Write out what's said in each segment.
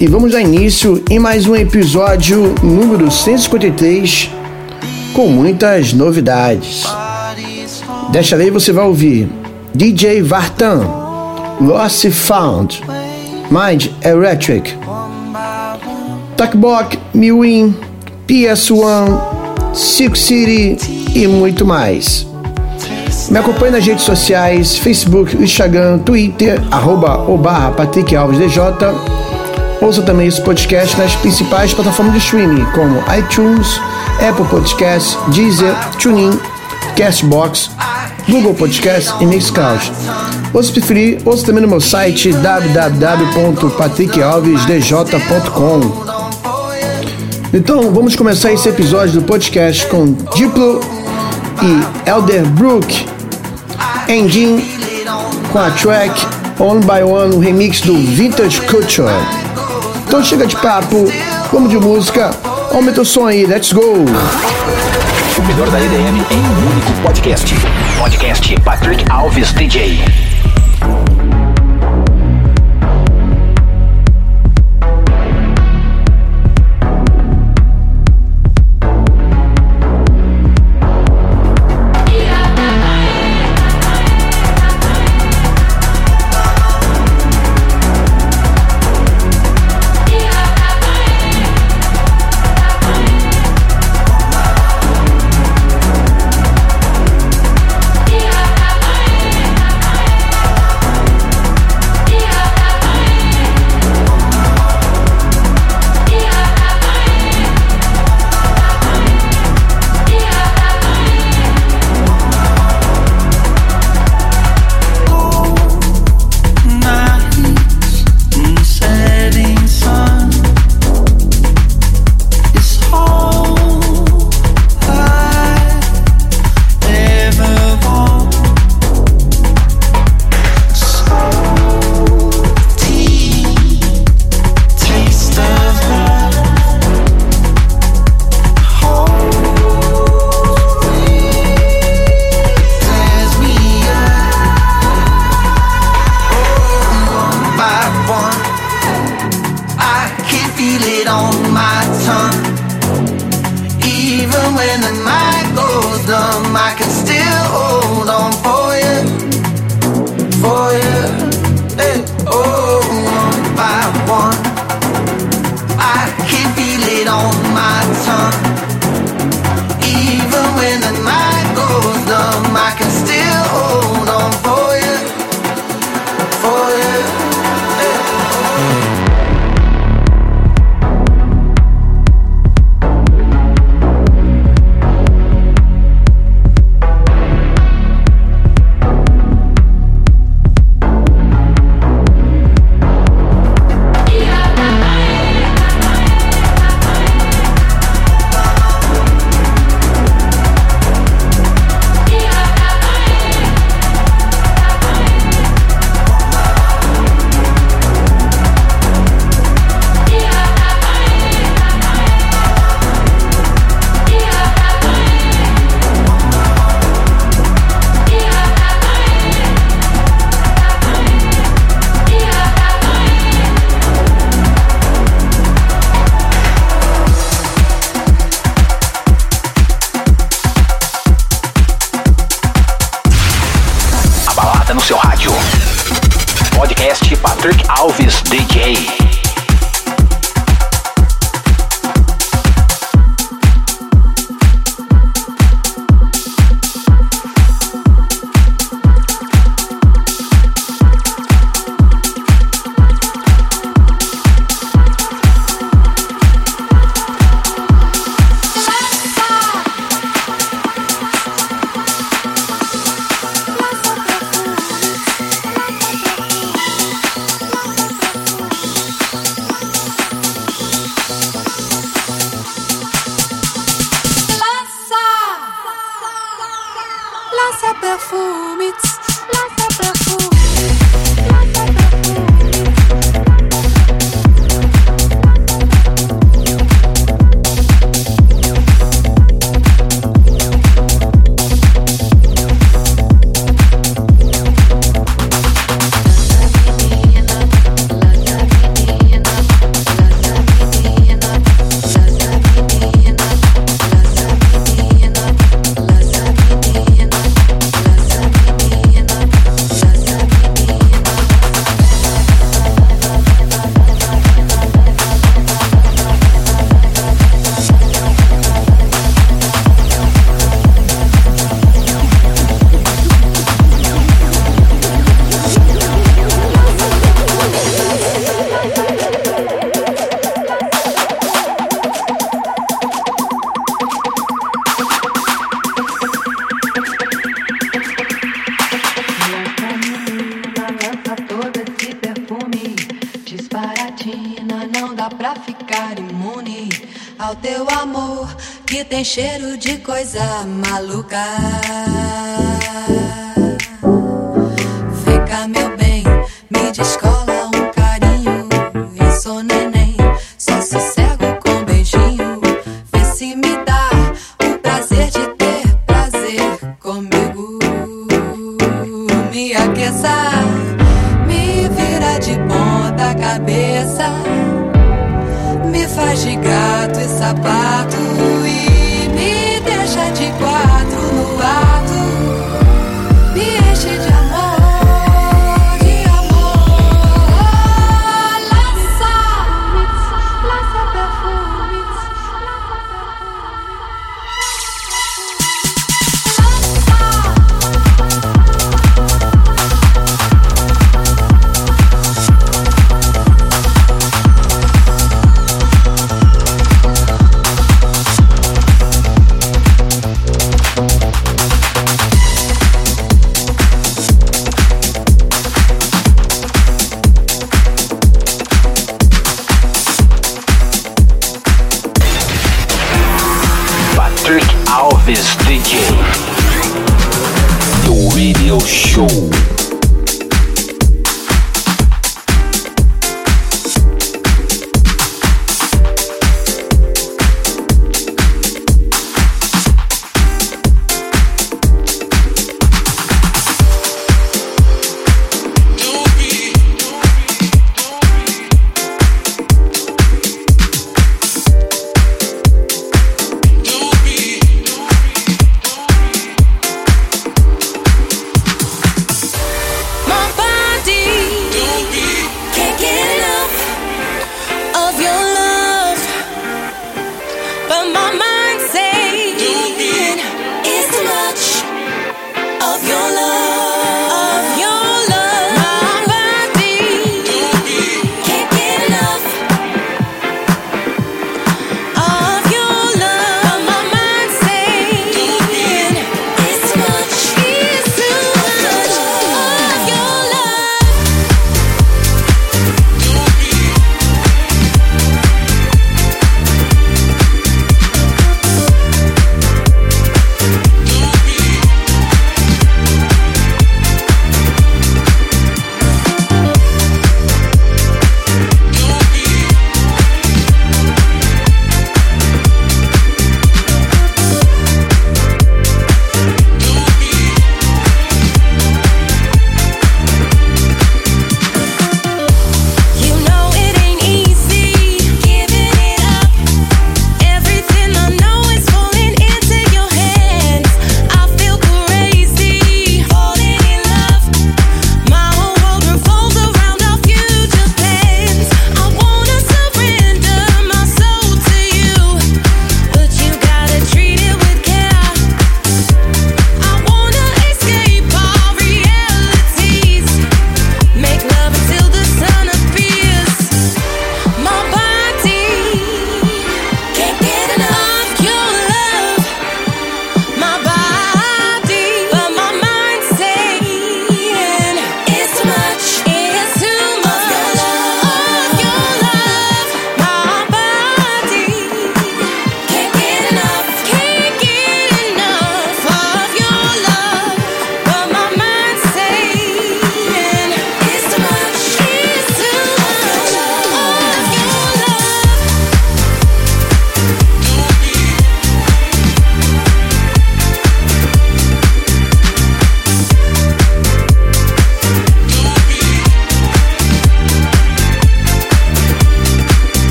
e vamos dar início em mais um episódio número 153 com muitas novidades. Desta vez você vai ouvir DJ Vartan, Lost Found, Mind Electric, Takbok, Miwin, PS1, Silk City e muito mais. Me acompanhe nas redes sociais, Facebook, Instagram, Twitter, arroba barra Patrick Alves DJ. Ouça também esse podcast nas principais plataformas de streaming, como iTunes, Apple Podcasts, Deezer, TuneIn, Castbox, Google Podcasts e Mixcloud. Ou se preferir, ouça também no meu site www.patrickalvesdj.com. Então vamos começar esse episódio do podcast com Diplo e Elderbrook Engine com a track One by One, o remix do Vintage Culture. Então chega de papo, vamos de música, aumenta o som aí, let's go! O melhor da EDM em um único podcast. Podcast Patrick Alves DJ.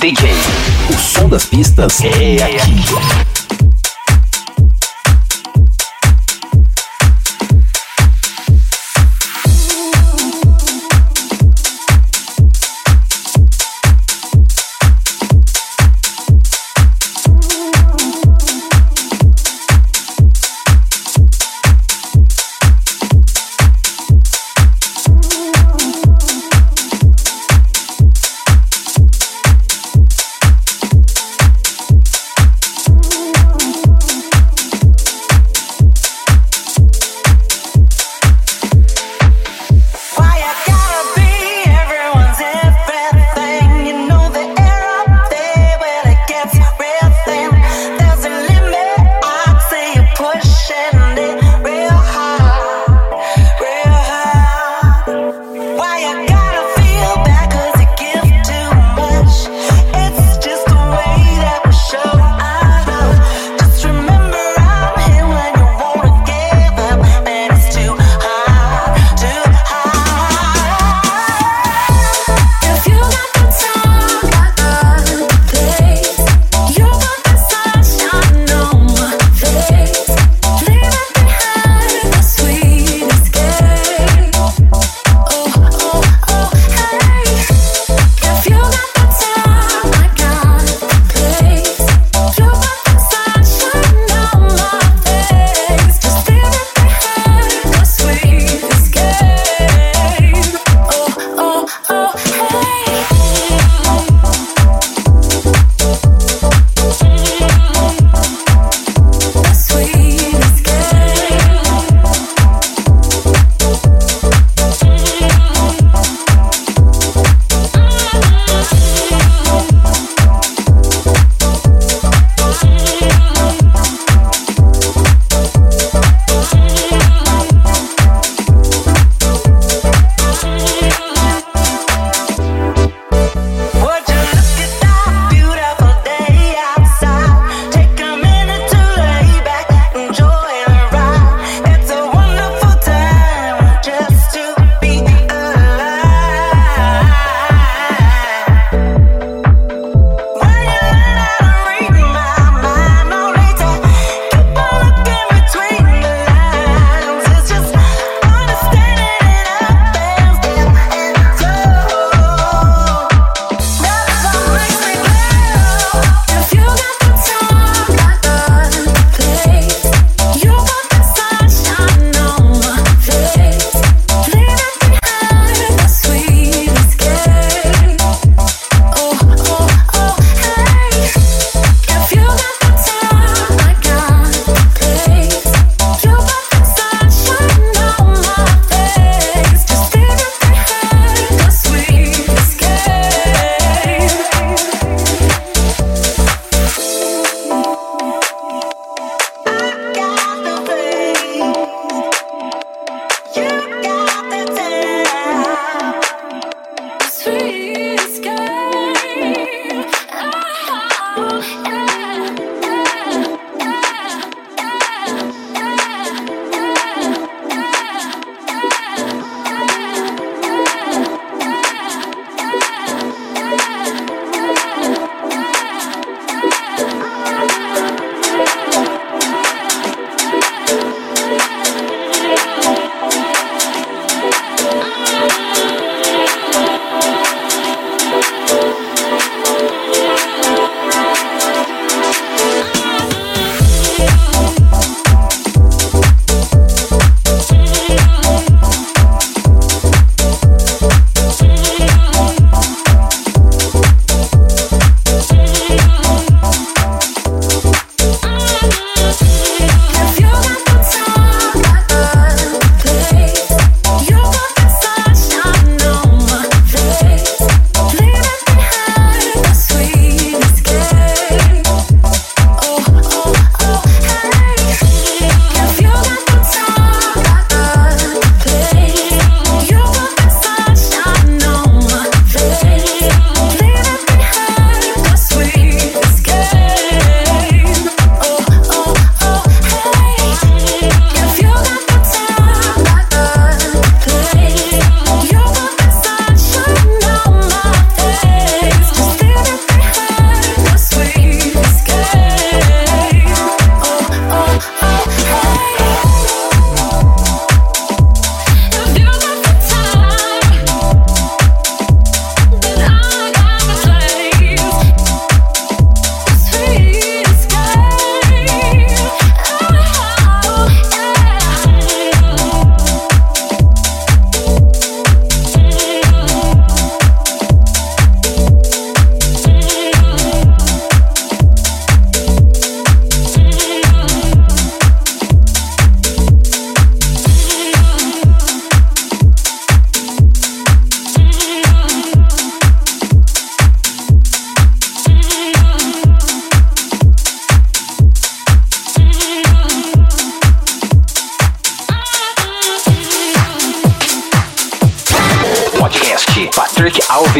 DJ. O som das pistas É aqui.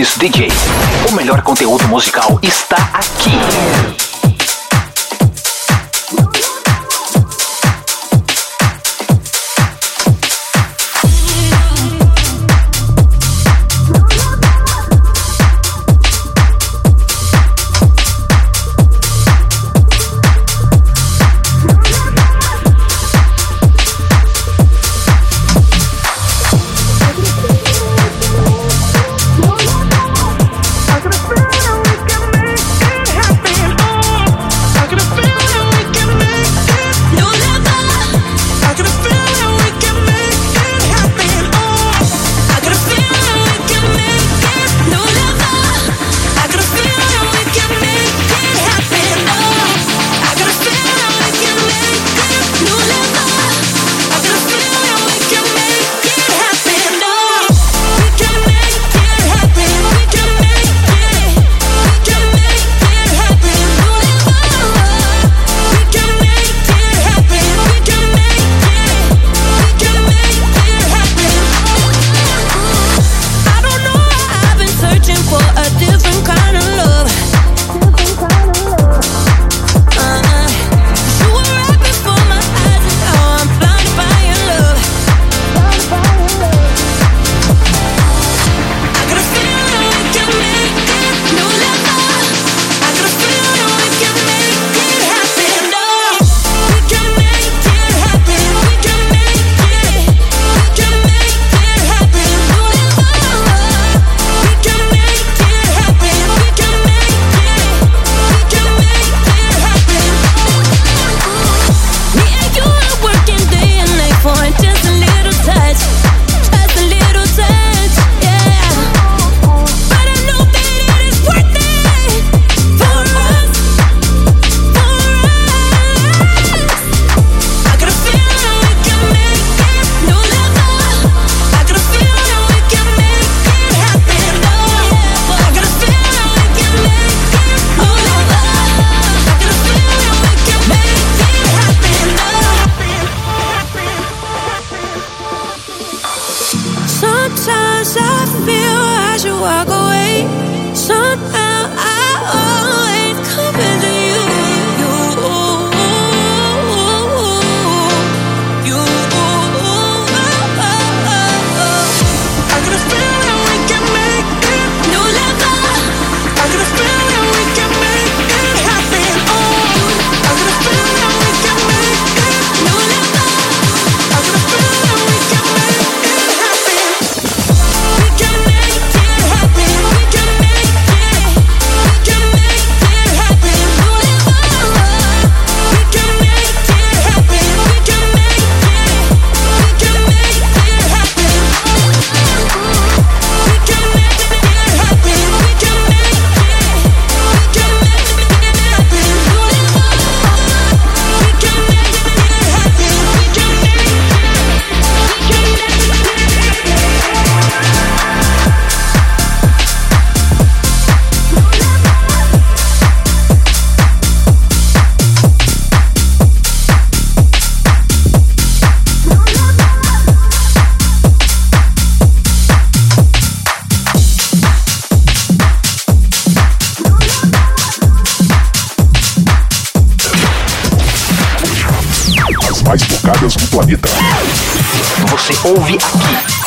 Patrick Alves DJ. O melhor conteúdo musical está aqui. planeta. Você ouve aqui.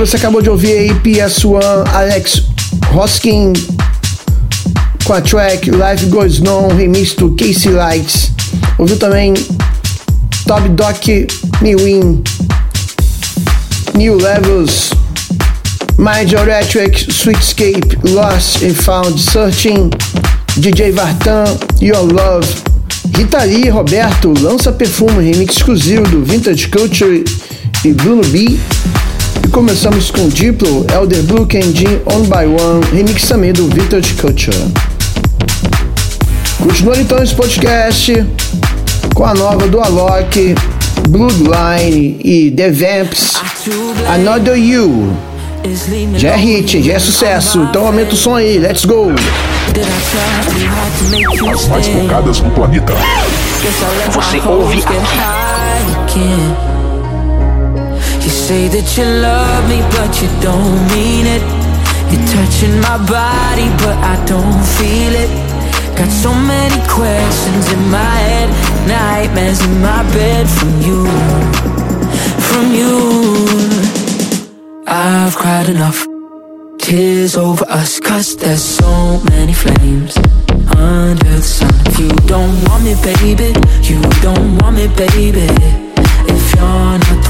Você acabou de ouvir aí PS1 Alex Hoskin com a track Life Goes On, remix do Casey Lights. Ouviu também Top Doc Mewin, New Levels, Mind Electric, Sweetscape, Lost and Found, Searching, DJ Vartan, Your Love, Rita Lee Roberto, Lança Perfume, remix exclusivo do Vintage Culture e Bruno B. Começamos com Diplo, Elder Blue Candy, On By One, remix também do Vintage Culture. Continuando então esse podcast com a nova do Alok, Bloodline e The Vamps, Another You. Já é hit, já é sucesso, então aumenta o som aí, let's go! As mais tocadas no planeta. Você ouve aqui. You say that you love me, but you don't mean it. You're touching my body, but I don't feel it. Got so many questions in my head, nightmares in my bed from you, from you. I've cried enough. Tears over us, cause there's so many flames under the sun. If you don't want me, baby, you don't want me, baby. If you're not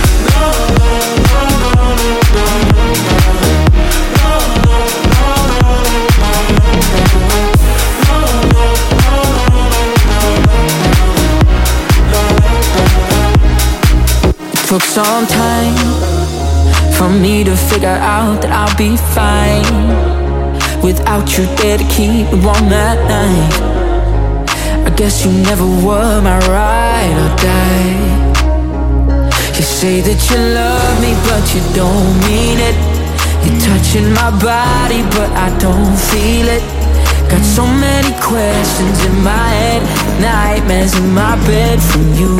Took some time for me to figure out that I'll be fine without you there to keep me warm at night. I guess you never were my ride or die. You say that you love me, but you don't mean it. You're touching my body, but I don't feel it. Got so many questions in my head, nightmares in my bed from you,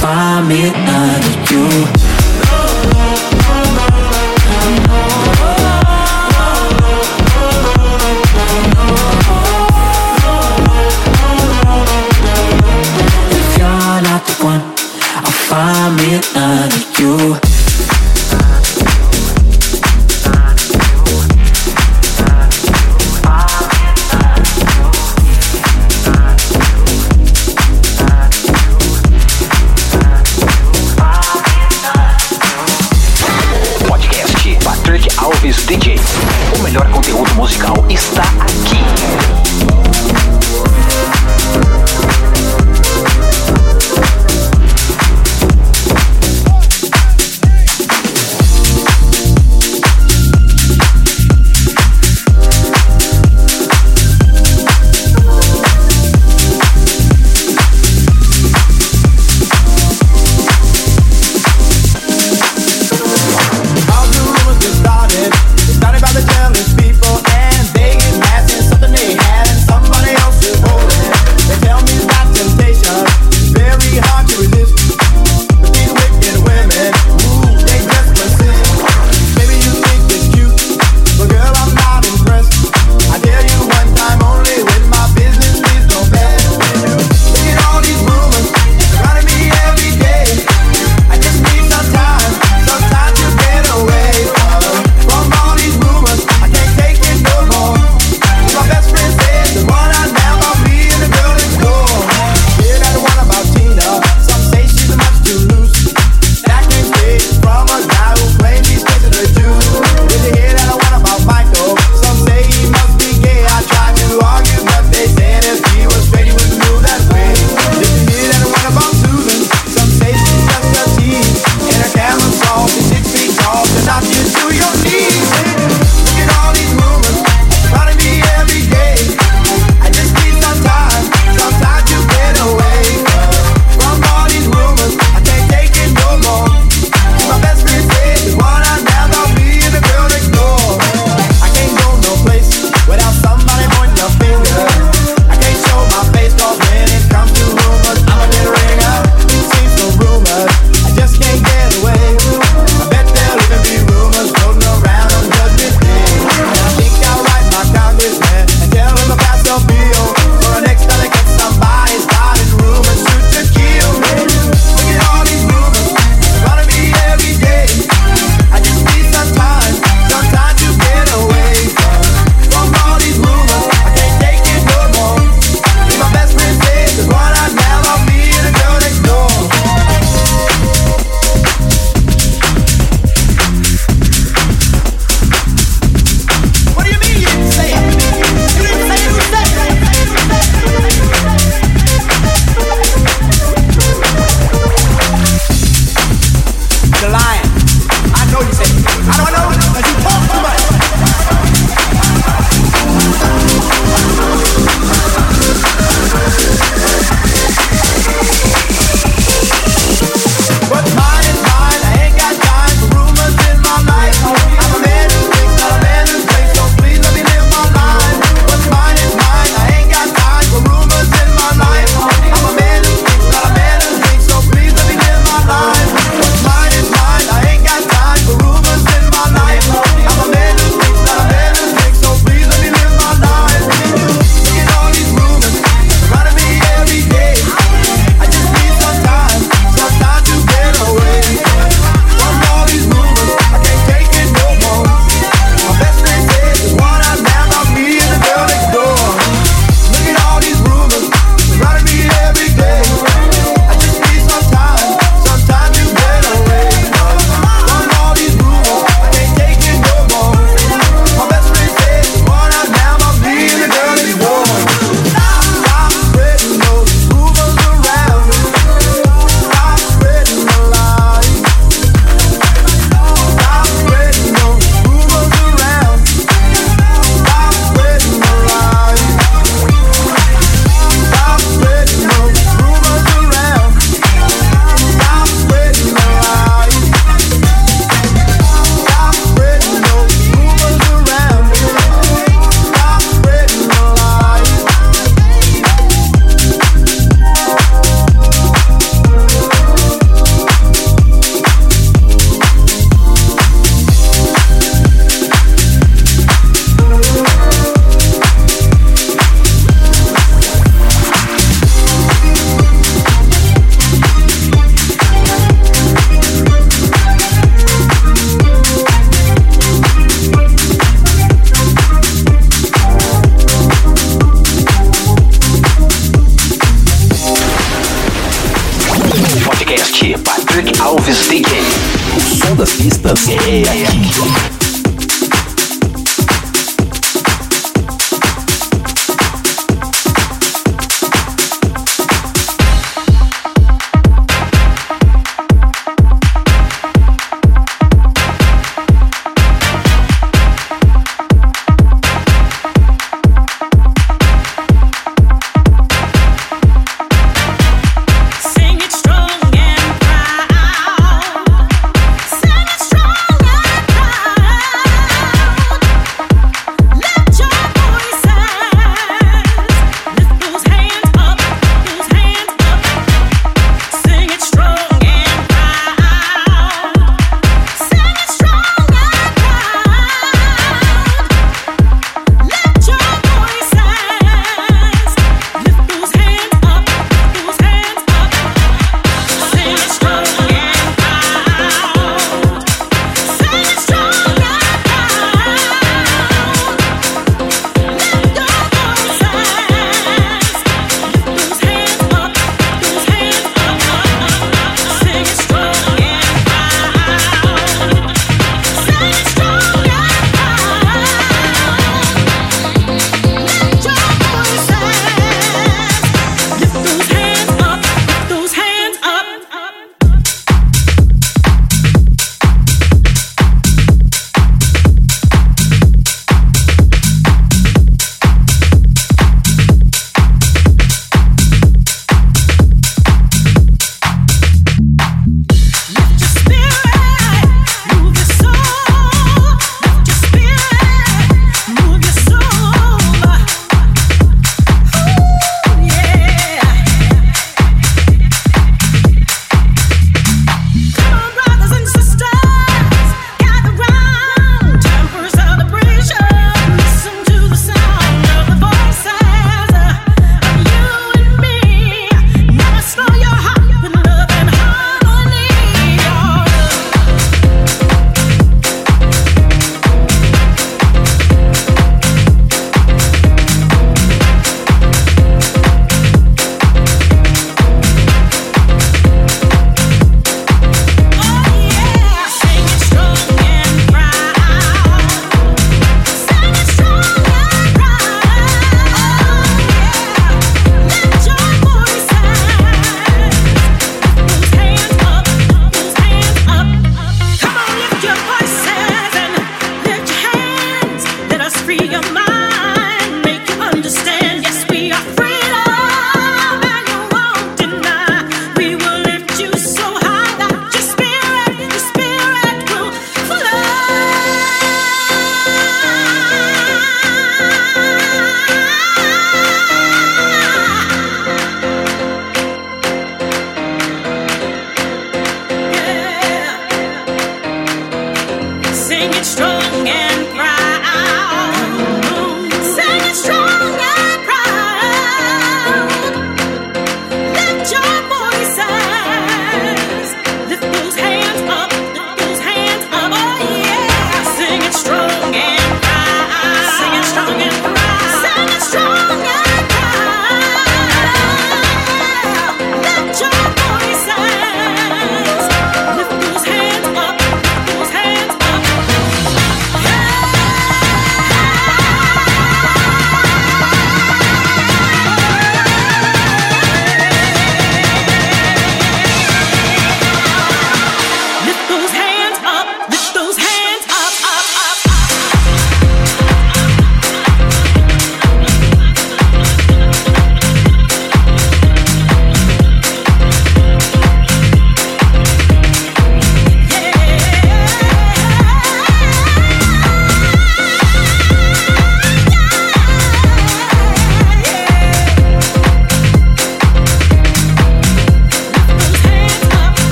Find me another you.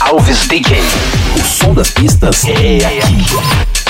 Alves DJ. O som das pistas é aqui.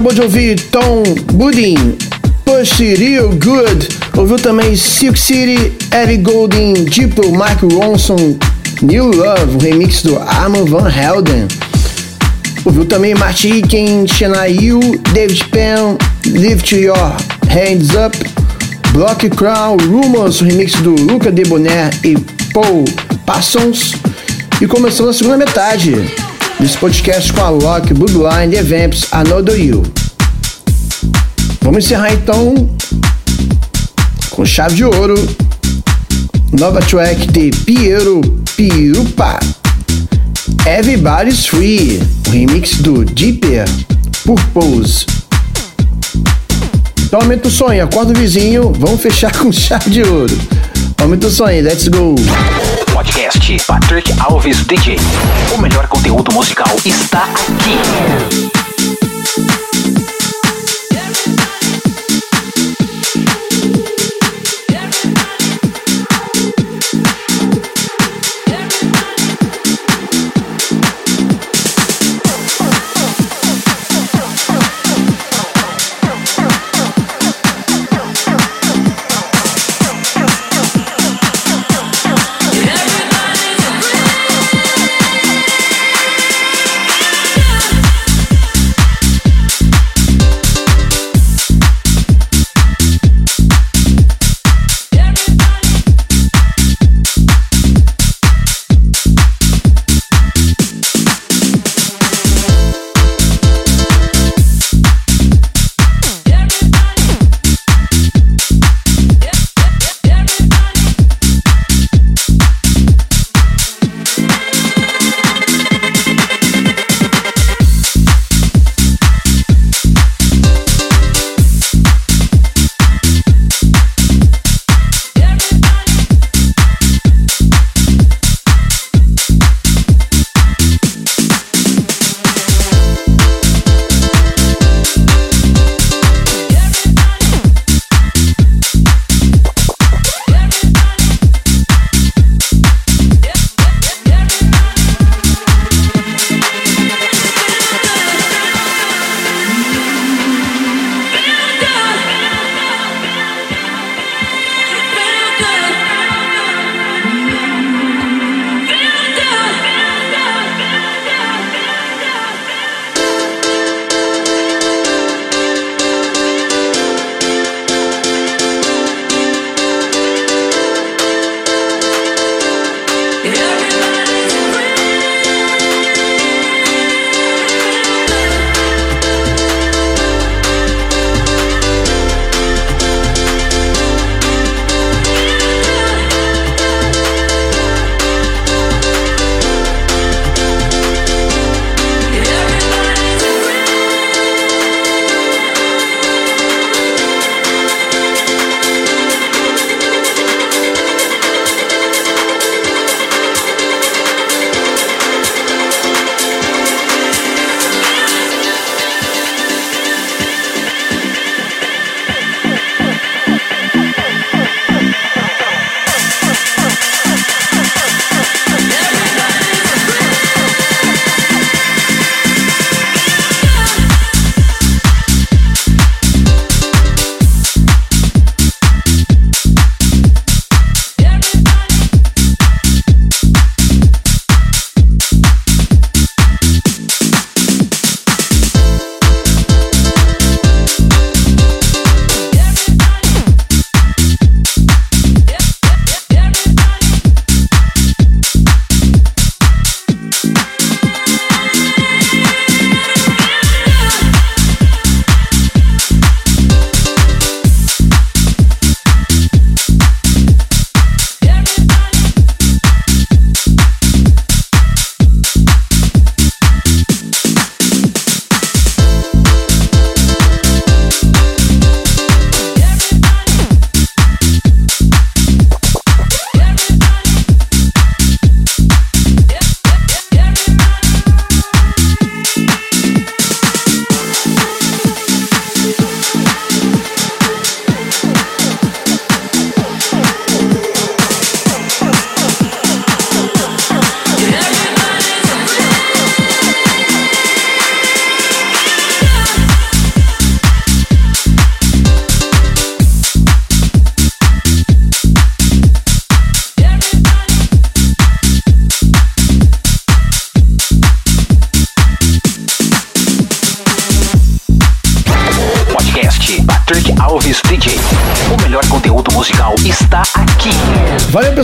Acabou de ouvir Tom Budin, Push It Real Good. Ouviu também Silk City, Ellie Goulding, Diplo, Mark Ronson, New Love, o remix do Armand Van Helden. Ouviu também Martin Iken, Shania Yu, David Penn, Lift Your Hands Up, Block Crown, Rumors, o remix do Luca Debonair e Paul Parsons. E começando a segunda metade desse podcast com a Lock, Bloodline, The Vamps, Another You. Vamos encerrar então com chave de ouro. Nova track de Piero Pirupa. Everybody's Free, o remix do Deeper Purpose. Então aumenta o sonho, acorda o vizinho, vamos fechar com chave de ouro. Aumenta o sonho, let's go! Podcast Patrick Alves DJ. O melhor conteúdo musical está aqui.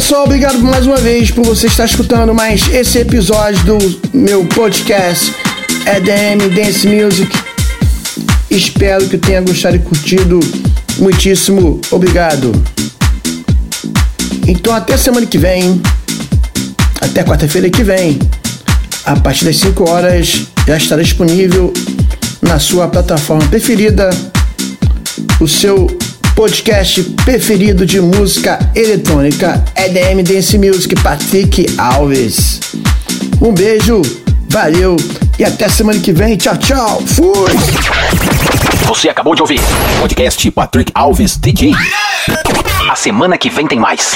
Pessoal. Obrigado mais uma vez por você estar escutando mais esse episódio do meu podcast EDM Dance Music. Espero que tenha gostado e curtido. Muitíssimo obrigado. Então, até semana que vem. Até quarta-feira que vem. A partir das 5 horas já estará disponível na sua plataforma preferida o seu podcast preferido de música eletrônica EDM Dance Music Patrick Alves. Um beijo, valeu e até semana que vem. Tchau, tchau. Fui! Você acabou de ouvir podcast Patrick Alves DJ. A semana que vem tem mais.